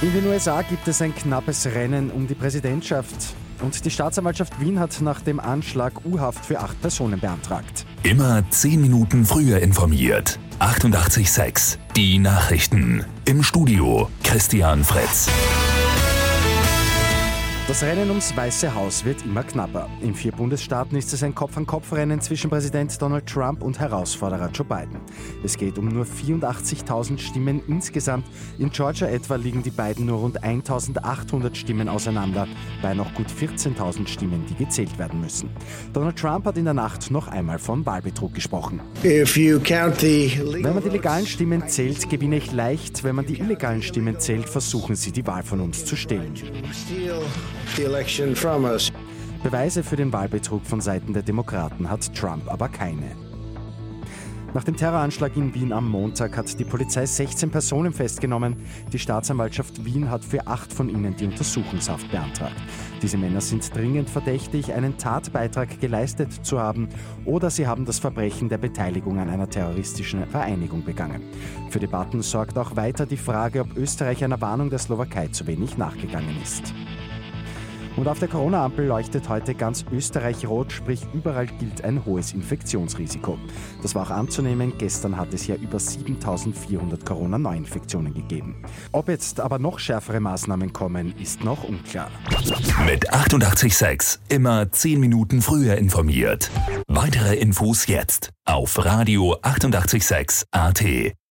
In den USA gibt es ein knappes Rennen um die Präsidentschaft. Und die Staatsanwaltschaft Wien hat nach dem Anschlag U-Haft für acht Personen beantragt. Immer zehn Minuten früher informiert. 88.6 Die Nachrichten. Im Studio Christian Fritz. Das Rennen ums Weiße Haus wird immer knapper. In vier Bundesstaaten ist es ein Kopf-an-Kopf-Rennen zwischen Präsident Donald Trump und Herausforderer Joe Biden. Es geht um nur 84.000 Stimmen insgesamt. In Georgia etwa liegen die beiden nur rund 1.800 Stimmen auseinander, bei noch gut 14.000 Stimmen, die gezählt werden müssen. Donald Trump hat in der Nacht noch einmal von Wahlbetrug gesprochen. Wenn man die legalen Stimmen zählt, gewinne ich leicht. Wenn man die illegalen Stimmen zählt, versuchen sie, die Wahl von uns zu stehlen the election from us. Beweise für den Wahlbetrug von Seiten der Demokraten hat Trump aber keine. Nach dem Terroranschlag in Wien am Montag hat die Polizei 16 Personen festgenommen. Die Staatsanwaltschaft Wien hat für acht von ihnen die Untersuchungshaft beantragt. Diese Männer sind dringend verdächtig, einen Tatbeitrag geleistet zu haben oder sie haben das Verbrechen der Beteiligung an einer terroristischen Vereinigung begangen. Für Debatten sorgt auch weiter die Frage, ob Österreich einer Warnung der Slowakei zu wenig nachgegangen ist. Und auf der Corona-Ampel leuchtet heute ganz Österreich rot, sprich überall gilt ein hohes Infektionsrisiko. Das war auch anzunehmen. Gestern hat es ja über 7400 Corona-Neuinfektionen gegeben. Ob jetzt aber noch schärfere Maßnahmen kommen, ist noch unklar. Mit 886 immer 10 Minuten früher informiert. Weitere Infos jetzt auf Radio 886 AT.